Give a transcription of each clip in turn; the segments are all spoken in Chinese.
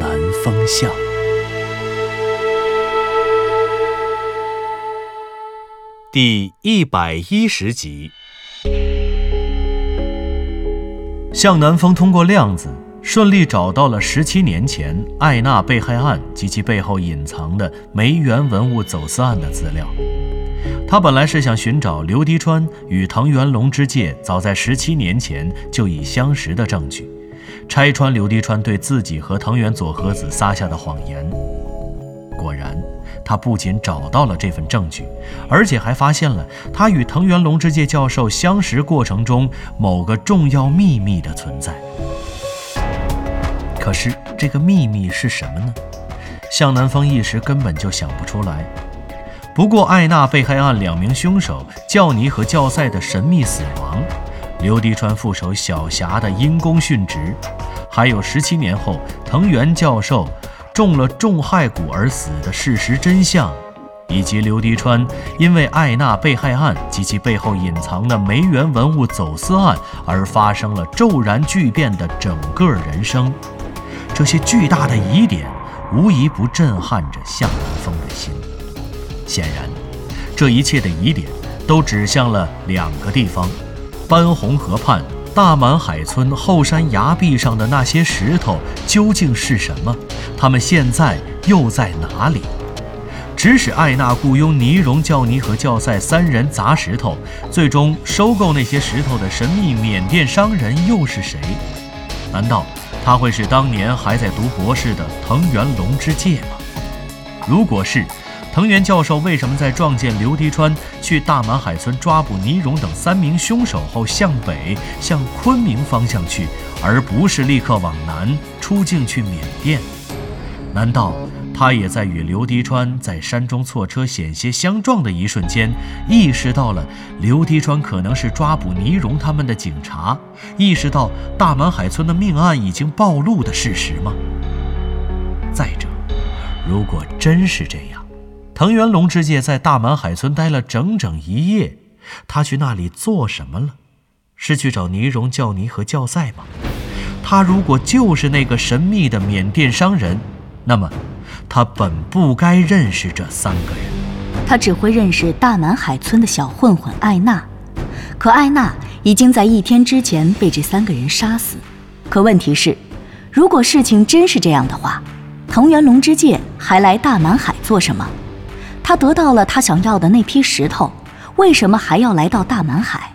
南风向》。第一百一十集。向南风通过量子顺利找到了十七年前艾娜被害案及其背后隐藏的梅园文物走私案的资料。他本来是想寻找刘迪川与藤原龙之介早在十七年前就已相识的证据，拆穿刘迪川对自己和藤原佐和子撒下的谎言。果然，他不仅找到了这份证据，而且还发现了他与藤原龙之介教授相识过程中某个重要秘密的存在。可是，这个秘密是什么呢？向南风一时根本就想不出来。不过，艾娜被害案两名凶手教尼和教赛的神秘死亡，刘迪川副手小霞的因公殉职，还有十七年后藤原教授中了重害蛊而死的事实真相，以及刘迪川因为艾娜被害案及其背后隐藏的梅园文物走私案而发生了骤然巨变的整个人生，这些巨大的疑点，无疑不震撼着向南风的心。显然，这一切的疑点都指向了两个地方：班洪河畔大满海村后山崖壁上的那些石头究竟是什么？他们现在又在哪里？指使艾娜雇佣尼荣、教尼和教赛三人砸石头，最终收购那些石头的神秘缅甸商人又是谁？难道他会是当年还在读博士的藤原龙之介吗？如果是，藤原教授为什么在撞见刘迪川去大满海村抓捕倪荣等三名凶手后，向北向昆明方向去，而不是立刻往南出境去缅甸？难道他也在与刘迪川在山中错车险些相撞的一瞬间，意识到了刘迪川可能是抓捕倪荣他们的警察，意识到大满海村的命案已经暴露的事实吗？再者，如果真是这样，藤原龙之介在大满海村待了整整一夜，他去那里做什么了？是去找尼荣、教尼和教赛吗？他如果就是那个神秘的缅甸商人，那么他本不该认识这三个人。他只会认识大满海村的小混混艾娜，可艾娜已经在一天之前被这三个人杀死。可问题是，如果事情真是这样的话，藤原龙之介还来大满海做什么？他得到了他想要的那批石头，为什么还要来到大满海？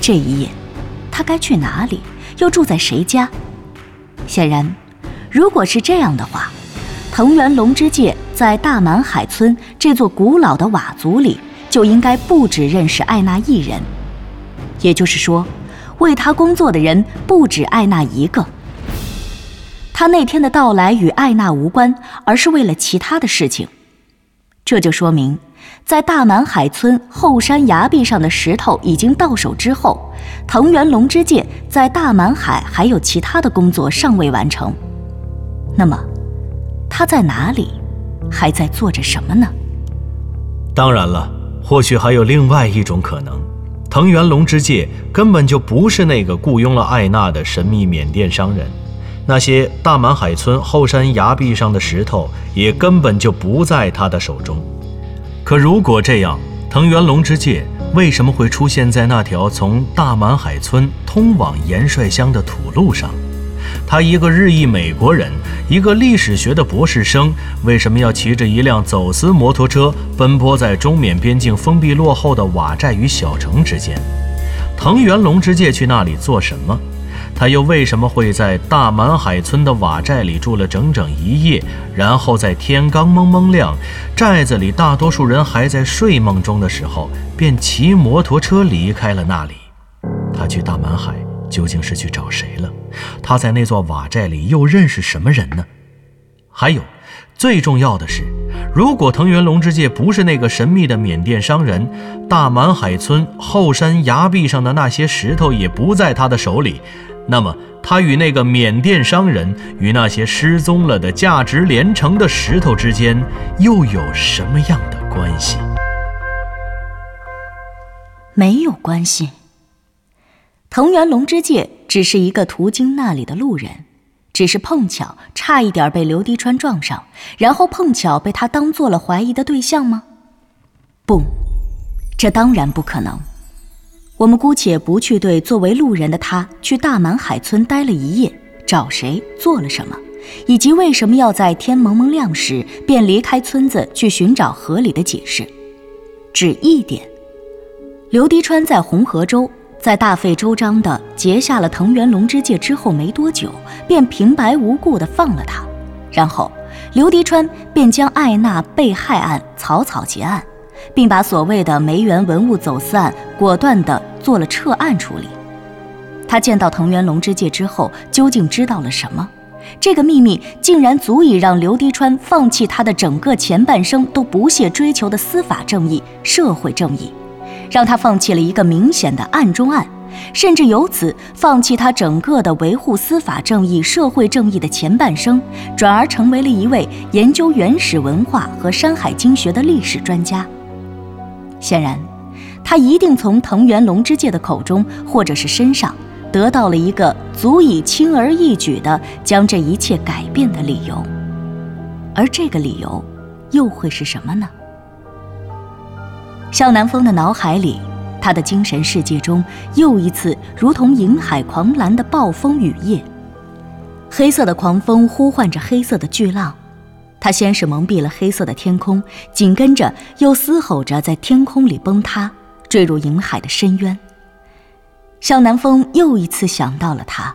这一夜，他该去哪里？又住在谁家？显然，如果是这样的话，藤原龙之介在大满海村这座古老的瓦族里，就应该不只认识艾娜一人。也就是说，为他工作的人不止艾娜一个。他那天的到来与艾娜无关，而是为了其他的事情。这就说明，在大满海村后山崖壁上的石头已经到手之后，藤原龙之介在大满海还有其他的工作尚未完成。那么，他在哪里，还在做着什么呢？当然了，或许还有另外一种可能：藤原龙之介根本就不是那个雇佣了艾娜的神秘缅甸商人。那些大满海村后山崖壁上的石头也根本就不在他的手中。可如果这样，藤原龙之介为什么会出现在那条从大满海村通往盐帅乡的土路上？他一个日裔美国人，一个历史学的博士生，为什么要骑着一辆走私摩托车奔波在中缅边境封闭落后的瓦寨与小城之间？藤原龙之介去那里做什么？他又为什么会在大满海村的瓦寨里住了整整一夜，然后在天刚蒙蒙亮，寨子里大多数人还在睡梦中的时候，便骑摩托车离开了那里？他去大满海究竟是去找谁了？他在那座瓦寨里又认识什么人呢？还有，最重要的是，如果藤原龙之介不是那个神秘的缅甸商人，大满海村后山崖壁上的那些石头也不在他的手里，那么他与那个缅甸商人与那些失踪了的价值连城的石头之间又有什么样的关系？没有关系。藤原龙之介只是一个途经那里的路人。只是碰巧，差一点被刘迪川撞上，然后碰巧被他当做了怀疑的对象吗？不，这当然不可能。我们姑且不去对作为路人的他去大满海村待了一夜，找谁做了什么，以及为什么要在天蒙蒙亮时便离开村子去寻找合理的解释。只一点，刘迪川在红河州。在大费周章的结下了藤原龙之介之后没多久，便平白无故的放了他，然后刘迪川便将艾娜被害案草草结案，并把所谓的梅园文物走私案果断地做了撤案处理。他见到藤原龙之介之后，究竟知道了什么？这个秘密竟然足以让刘迪川放弃他的整个前半生都不懈追求的司法正义、社会正义。让他放弃了一个明显的案中案，甚至由此放弃他整个的维护司法正义、社会正义的前半生，转而成为了一位研究原始文化和山海经学的历史专家。显然，他一定从藤原龙之介的口中或者是身上得到了一个足以轻而易举地将这一切改变的理由，而这个理由又会是什么呢？向南风的脑海里，他的精神世界中又一次如同银海狂澜的暴风雨夜。黑色的狂风呼唤着黑色的巨浪，它先是蒙蔽了黑色的天空，紧跟着又嘶吼着在天空里崩塌，坠入银海的深渊。向南风又一次想到了他，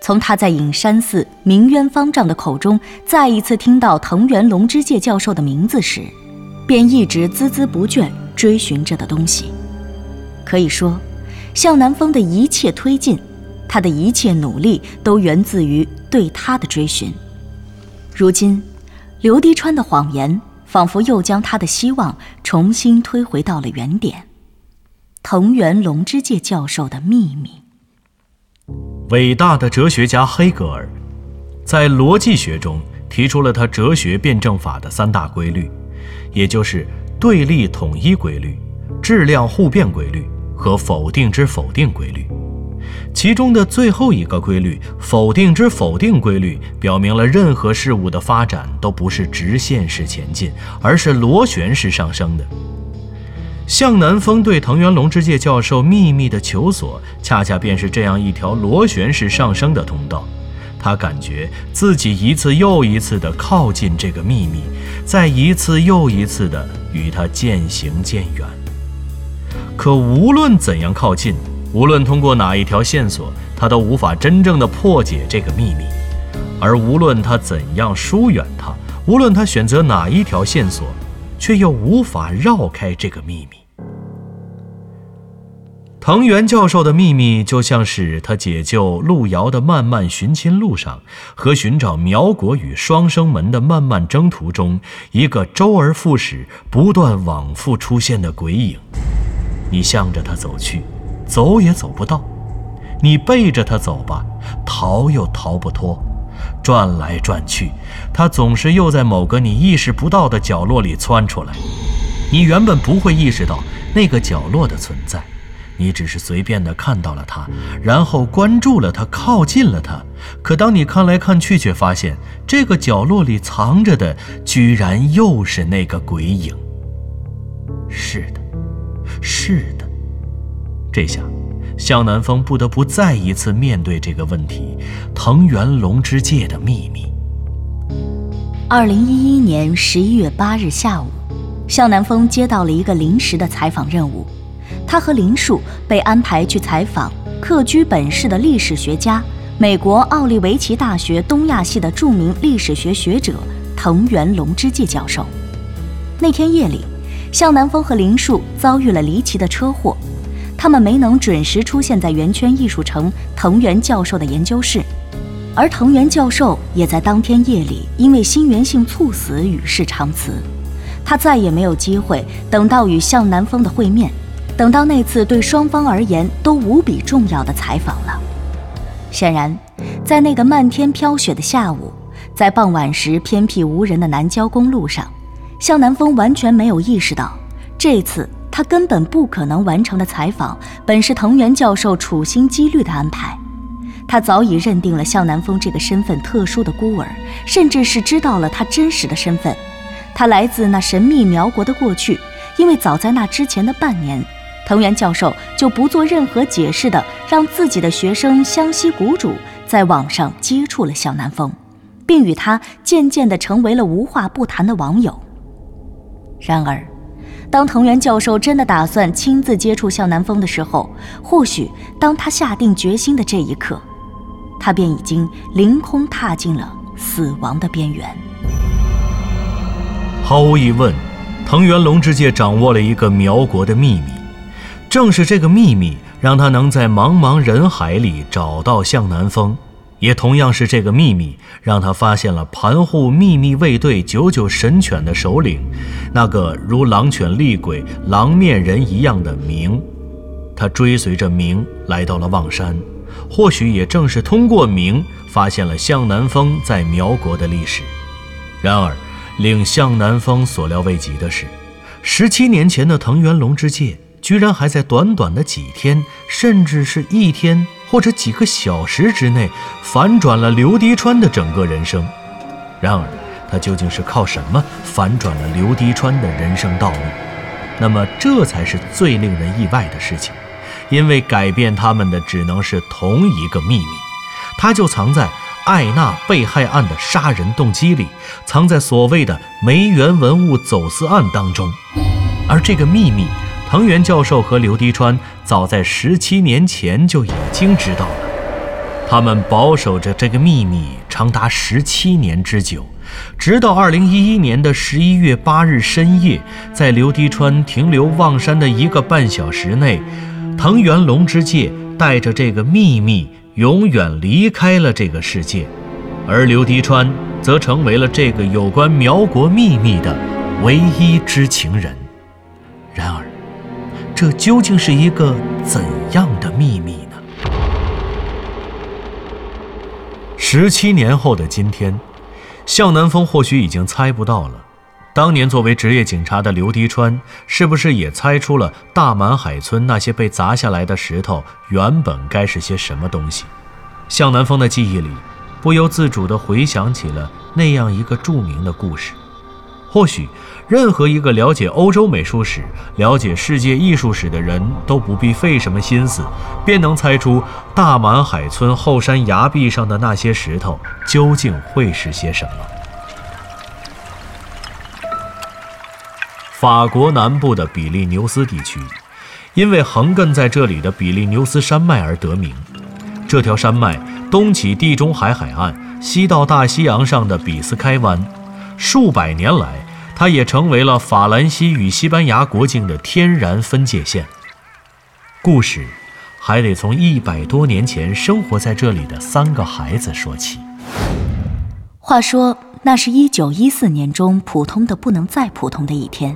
从他在隐山寺鸣渊方丈的口中再一次听到藤原龙之介教授的名字时，便一直孜孜不倦。追寻着的东西，可以说，向南风的一切推进，他的一切努力，都源自于对他的追寻。如今，刘迪川的谎言，仿佛又将他的希望重新推回到了原点。藤原龙之介教授的秘密。伟大的哲学家黑格尔，在逻辑学中提出了他哲学辩证法的三大规律，也就是。对立统一规律、质量互变规律和否定之否定规律，其中的最后一个规律——否定之否定规律，表明了任何事物的发展都不是直线式前进，而是螺旋式上升的。向南风对藤原龙之介教授秘密的求索，恰恰便是这样一条螺旋式上升的通道。他感觉自己一次又一次地靠近这个秘密，在一次又一次地与它渐行渐远。可无论怎样靠近，无论通过哪一条线索，他都无法真正的破解这个秘密；而无论他怎样疏远它，无论他选择哪一条线索，却又无法绕开这个秘密。藤原教授的秘密，就像是他解救路遥的漫漫寻亲路上，和寻找苗国与双生门的漫漫征途中，一个周而复始、不断往复出现的鬼影。你向着他走去，走也走不到；你背着他走吧，逃又逃不脱。转来转去，他总是又在某个你意识不到的角落里窜出来。你原本不会意识到那个角落的存在。你只是随便的看到了他，然后关注了他，靠近了他。可当你看来看去，却发现这个角落里藏着的，居然又是那个鬼影。是的，是的。这下，向南风不得不再一次面对这个问题：藤原龙之介的秘密。二零一一年十一月八日下午，向南风接到了一个临时的采访任务。他和林树被安排去采访客居本市的历史学家、美国奥利维奇大学东亚系的著名历史学学者藤原龙之介教授。那天夜里，向南风和林树遭遇了离奇的车祸，他们没能准时出现在圆圈艺术城藤原教授的研究室。而藤原教授也在当天夜里因为心源性猝死与世长辞，他再也没有机会等到与向南风的会面，等到那次对双方而言都无比重要的采访了。显然，在那个漫天飘雪的下午，在傍晚时偏僻无人的南郊公路上，向南风完全没有意识到，这次他根本不可能完成的采访，本是藤原教授处心积虑的安排。他早已认定了向南风这个身份特殊的孤儿，甚至是知道了他真实的身份。他来自那神秘苗国的过去，因为早在那之前的半年，藤原教授就不做任何解释的让自己的学生湘西谷主在网上接触了向南风，并与他渐渐的成为了无话不谈的网友。然而，当藤原教授真的打算亲自接触向南风的时候，或许当他下定决心的这一刻。他便已经凌空踏进了死亡的边缘。毫无疑问，藤原龙之介掌握了一个苗国的秘密，正是这个秘密让他能在茫茫人海里找到向南风，也同样是这个秘密让他发现了盘护秘密卫队九九神犬的首领，那个如狼犬厉鬼、狼面人一样的明。他追随着明来到了望山。或许也正是通过明发现了向南风在苗国的历史。然而，令向南风所料未及的是，十七年前的藤原龙之介居然还在短短的几天，甚至是一天或者几个小时之内，反转了刘迪川的整个人生。然而，他究竟是靠什么反转了刘迪川的人生道路？那么，这才是最令人意外的事情。因为改变他们的只能是同一个秘密，它就藏在艾娜被害案的杀人动机里，藏在所谓的梅园文物走私案当中。而这个秘密，藤原教授和刘迪川早在十七年前就已经知道了。他们保守着这个秘密长达十七年之久，直到二零一一年的十一月八日深夜，在刘迪川停留望山的一个半小时内。藤原龙之介带着这个秘密永远离开了这个世界，而刘迪川则成为了这个有关苗国秘密的唯一知情人。然而，这究竟是一个怎样的秘密呢？十七年后的今天，向南风或许已经猜不到了。当年作为职业警察的刘迪川，是不是也猜出了大满海村那些被砸下来的石头原本该是些什么东西？向南风的记忆里，不由自主地回想起了那样一个著名的故事。或许，任何一个了解欧洲美术史、了解世界艺术史的人都不必费什么心思，便能猜出大满海村后山崖壁上的那些石头究竟会是些什么。法国南部的比利牛斯地区，因为横亘在这里的比利牛斯山脉而得名。这条山脉东起地中海海岸，西到大西洋上的比斯开湾。数百年来，它也成为了法兰西与西班牙国境的天然分界线。故事还得从一百多年前生活在这里的三个孩子说起。话说，那是一九一四年中普通的不能再普通的一天。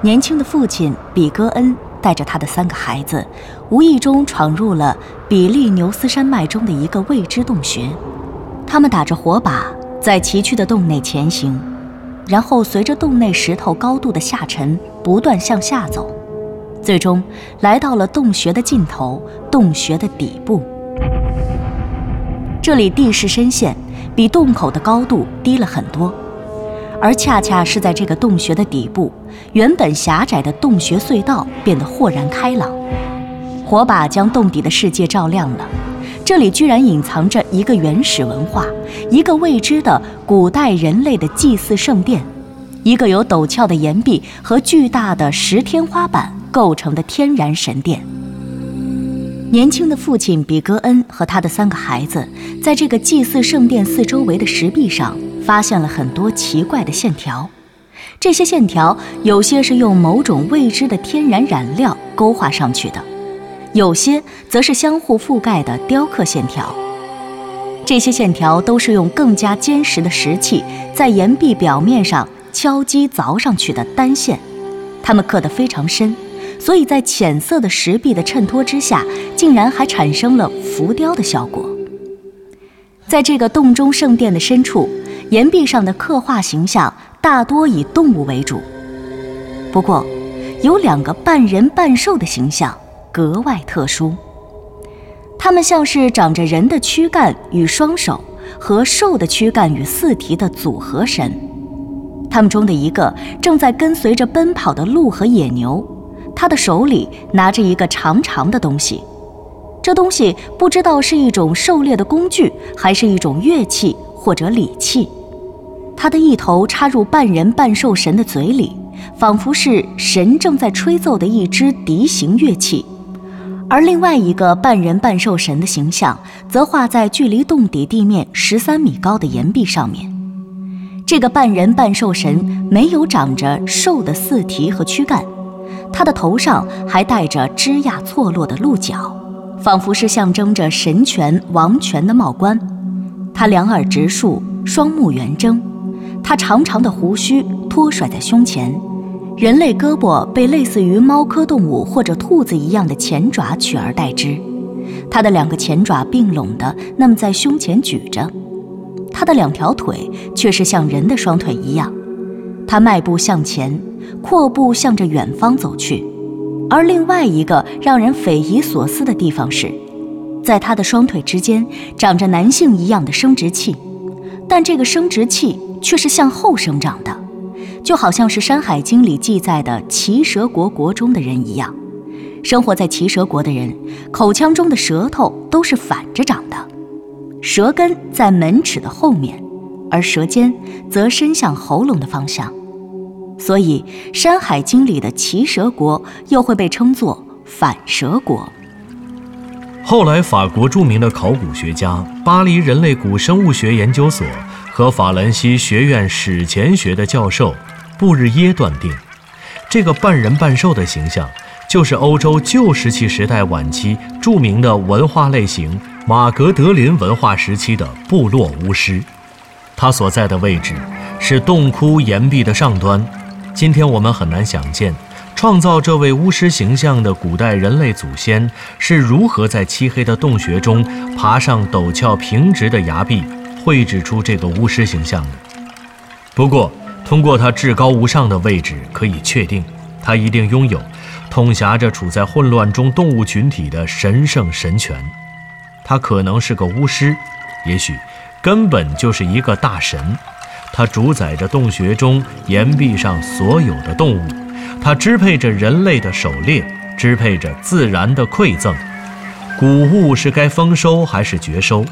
年轻的父亲比戈恩带着他的三个孩子，无意中闯入了比利牛斯山脉中的一个未知洞穴。他们打着火把，在崎岖的洞内前行，然后随着洞内石头高度的下沉，不断向下走，最终来到了洞穴的尽头，洞穴的底部。这里地势深陷，比洞口的高度低了很多。而恰恰是在这个洞穴的底部，原本狭窄的洞穴隧道变得豁然开朗，火把将洞底的世界照亮了。这里居然隐藏着一个原始文化，一个未知的古代人类的祭祀圣殿，一个由陡峭的岩壁和巨大的石天花板构成的天然神殿。年轻的父亲比格恩和他的三个孩子，在这个祭祀圣殿四周围的石壁上。发现了很多奇怪的线条，这些线条有些是用某种未知的天然染料勾画上去的，有些则是相互覆盖的雕刻线条。这些线条都是用更加坚实的石器在岩壁表面上敲击凿上去的单线，它们刻得非常深，所以在浅色的石壁的衬托之下，竟然还产生了浮雕的效果。在这个洞中圣殿的深处，岩壁上的刻画形象大多以动物为主，不过有两个半人半兽的形象格外特殊。它们像是长着人的躯干与双手和兽的躯干与四蹄的组合神。它们中的一个正在跟随着奔跑的鹿和野牛，它的手里拿着一个长长的东西。这东西不知道是一种狩猎的工具，还是一种乐器或者礼器。它的一头插入半人半兽神的嘴里，仿佛是神正在吹奏的一支笛形乐器。而另外一个半人半兽神的形象，则画在距离洞底地面十三米高的岩壁上面。这个半人半兽神没有长着兽的四蹄和躯干，他的头上还戴着枝桠错落的鹿角，仿佛是象征着神权王权的帽冠。他两耳直竖，双目圆睁，他长长的胡须托甩在胸前。人类胳膊被类似于猫科动物或者兔子一样的前爪取而代之，它的两个前爪并拢的那么在胸前举着，它的两条腿却是像人的双腿一样，它迈步向前，阔步向着远方走去。而另外一个让人匪夷所思的地方是，在它的双腿之间长着男性一样的生殖器，但这个生殖器却是向后生长的。就好像是《山海经》里记载的奇蛇国国中的人一样，生活在奇蛇国的人，口腔中的舌头都是反着长的，舌根在门齿的后面，而舌尖则伸向喉咙的方向，所以《山海经》里的奇蛇国又会被称作反蛇国。后来，法国著名的考古学家、巴黎人类古生物学研究所和法兰西学院史前学的教授。布日耶断定，这个半人半兽的形象，就是欧洲旧石器时代晚期著名的文化类型马格德林文化时期的部落巫师。他所在的位置是洞窟岩壁的上端。今天我们很难想见，创造这位巫师形象的古代人类祖先是如何在漆黑的洞穴中爬上陡峭平直的崖壁，绘制出这个巫师形象的。不过，通过他至高无上的位置，可以确定，他一定拥有统辖着处在混乱中动物群体的神圣神权。他可能是个巫师，也许根本就是一个大神。他主宰着洞穴中岩壁上所有的动物，他支配着人类的狩猎，支配着自然的馈赠。谷物是该丰收还是绝收？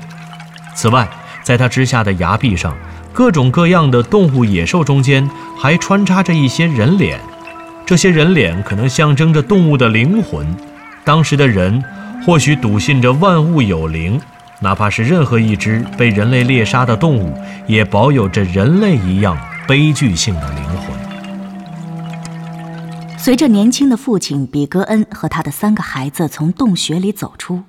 此外，在他之下的崖壁上。各种各样的动物、野兽中间还穿插着一些人脸，这些人脸可能象征着动物的灵魂。当时的人或许笃信着万物有灵，哪怕是任何一只被人类猎杀的动物，也保有着人类一样悲剧性的灵魂。随着年轻的父亲比格恩和他的三个孩子从洞穴里走出，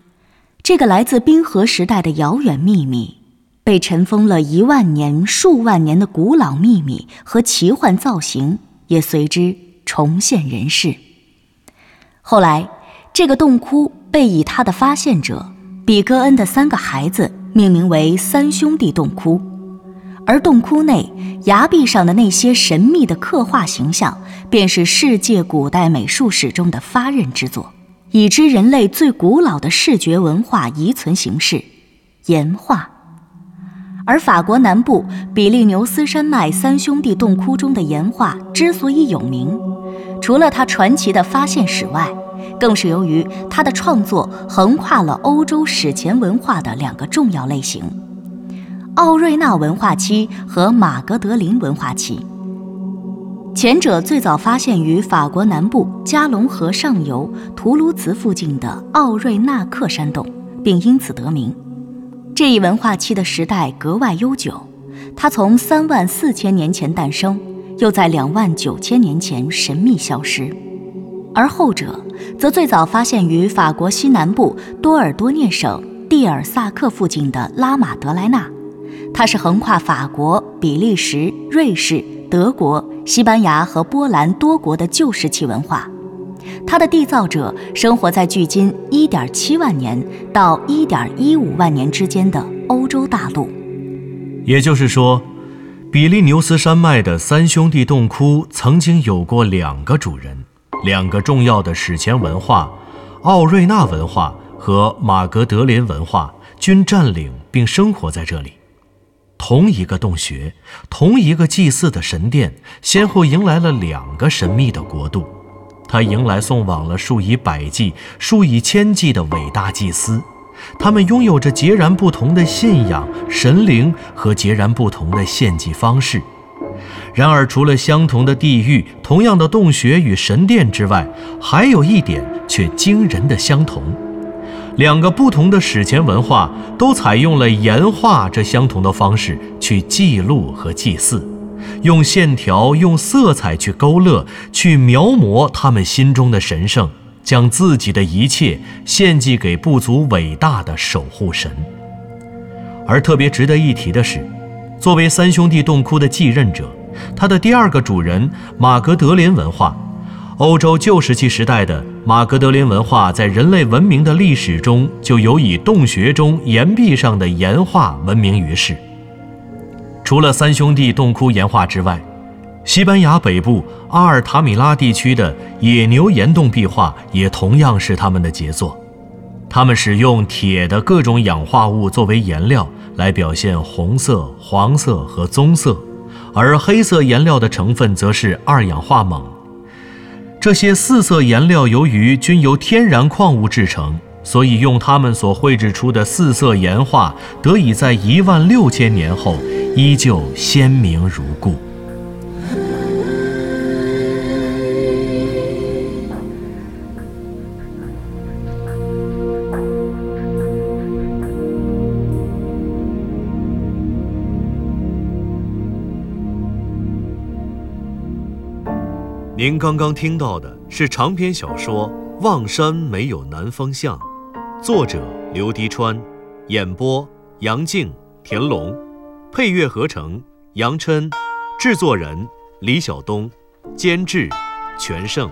这个来自冰河时代的遥远秘密。被尘封了一万年、数万年的古老秘密和奇幻造型也随之重现人世。后来，这个洞窟被以他的发现者比戈恩的三个孩子命名为“三兄弟洞窟”，而洞窟内崖壁上的那些神秘的刻画形象，便是世界古代美术史中的发轫之作，已知人类最古老的视觉文化遗存形式——岩画。而法国南部比利牛斯山脉三兄弟洞窟中的岩画之所以有名，除了它传奇的发现史外，更是由于它的创作横跨了欧洲史前文化的两个重要类型：奥瑞纳文化期和马格德林文化期。前者最早发现于法国南部加龙河上游图卢兹附近的奥瑞纳克山洞，并因此得名。这一文化期的时代格外悠久，它从三万四千年前诞生，又在两万九千年前神秘消失；而后者则最早发现于法国西南部多尔多涅省蒂尔萨克附近的拉马德莱纳，它是横跨法国、比利时、瑞士、德国、西班牙和波兰多国的旧石器文化。它的缔造者生活在距今1.7万年到1.15万年之间的欧洲大陆。也就是说，比利牛斯山脉的三兄弟洞窟曾经有过两个主人，两个重要的史前文化——奥瑞纳文化和马格德林文化均占领并生活在这里。同一个洞穴，同一个祭祀的神殿，先后迎来了两个神秘的国度。它迎来送往了数以百计、数以千计的伟大祭司，他们拥有着截然不同的信仰、神灵和截然不同的献祭方式。然而，除了相同的地域、同样的洞穴与神殿之外，还有一点却惊人的相同：两个不同的史前文化都采用了岩画这相同的方式去记录和祭祀。用线条、用色彩去勾勒、去描摹他们心中的神圣，将自己的一切献祭给不足伟大的守护神。而特别值得一提的是，作为三兄弟洞窟的继任者，他的第二个主人马格德林文化，欧洲旧石器时代的马格德林文化，在人类文明的历史中就有以洞穴中岩壁上的岩画闻名于世。除了三兄弟洞窟岩画之外，西班牙北部阿尔塔米拉地区的野牛岩洞壁画也同样是他们的杰作。他们使用铁的各种氧化物作为颜料来表现红色、黄色和棕色，而黑色颜料的成分则是二氧化锰。这些四色颜料由于均由天然矿物制成。所以，用他们所绘制出的四色岩画，得以在一万六千年后依旧鲜明如故。您刚刚听到的是长篇小说《望山没有南方向》。作者刘迪川，演播杨静、田龙，配乐合成杨琛，制作人李晓东，监制全胜。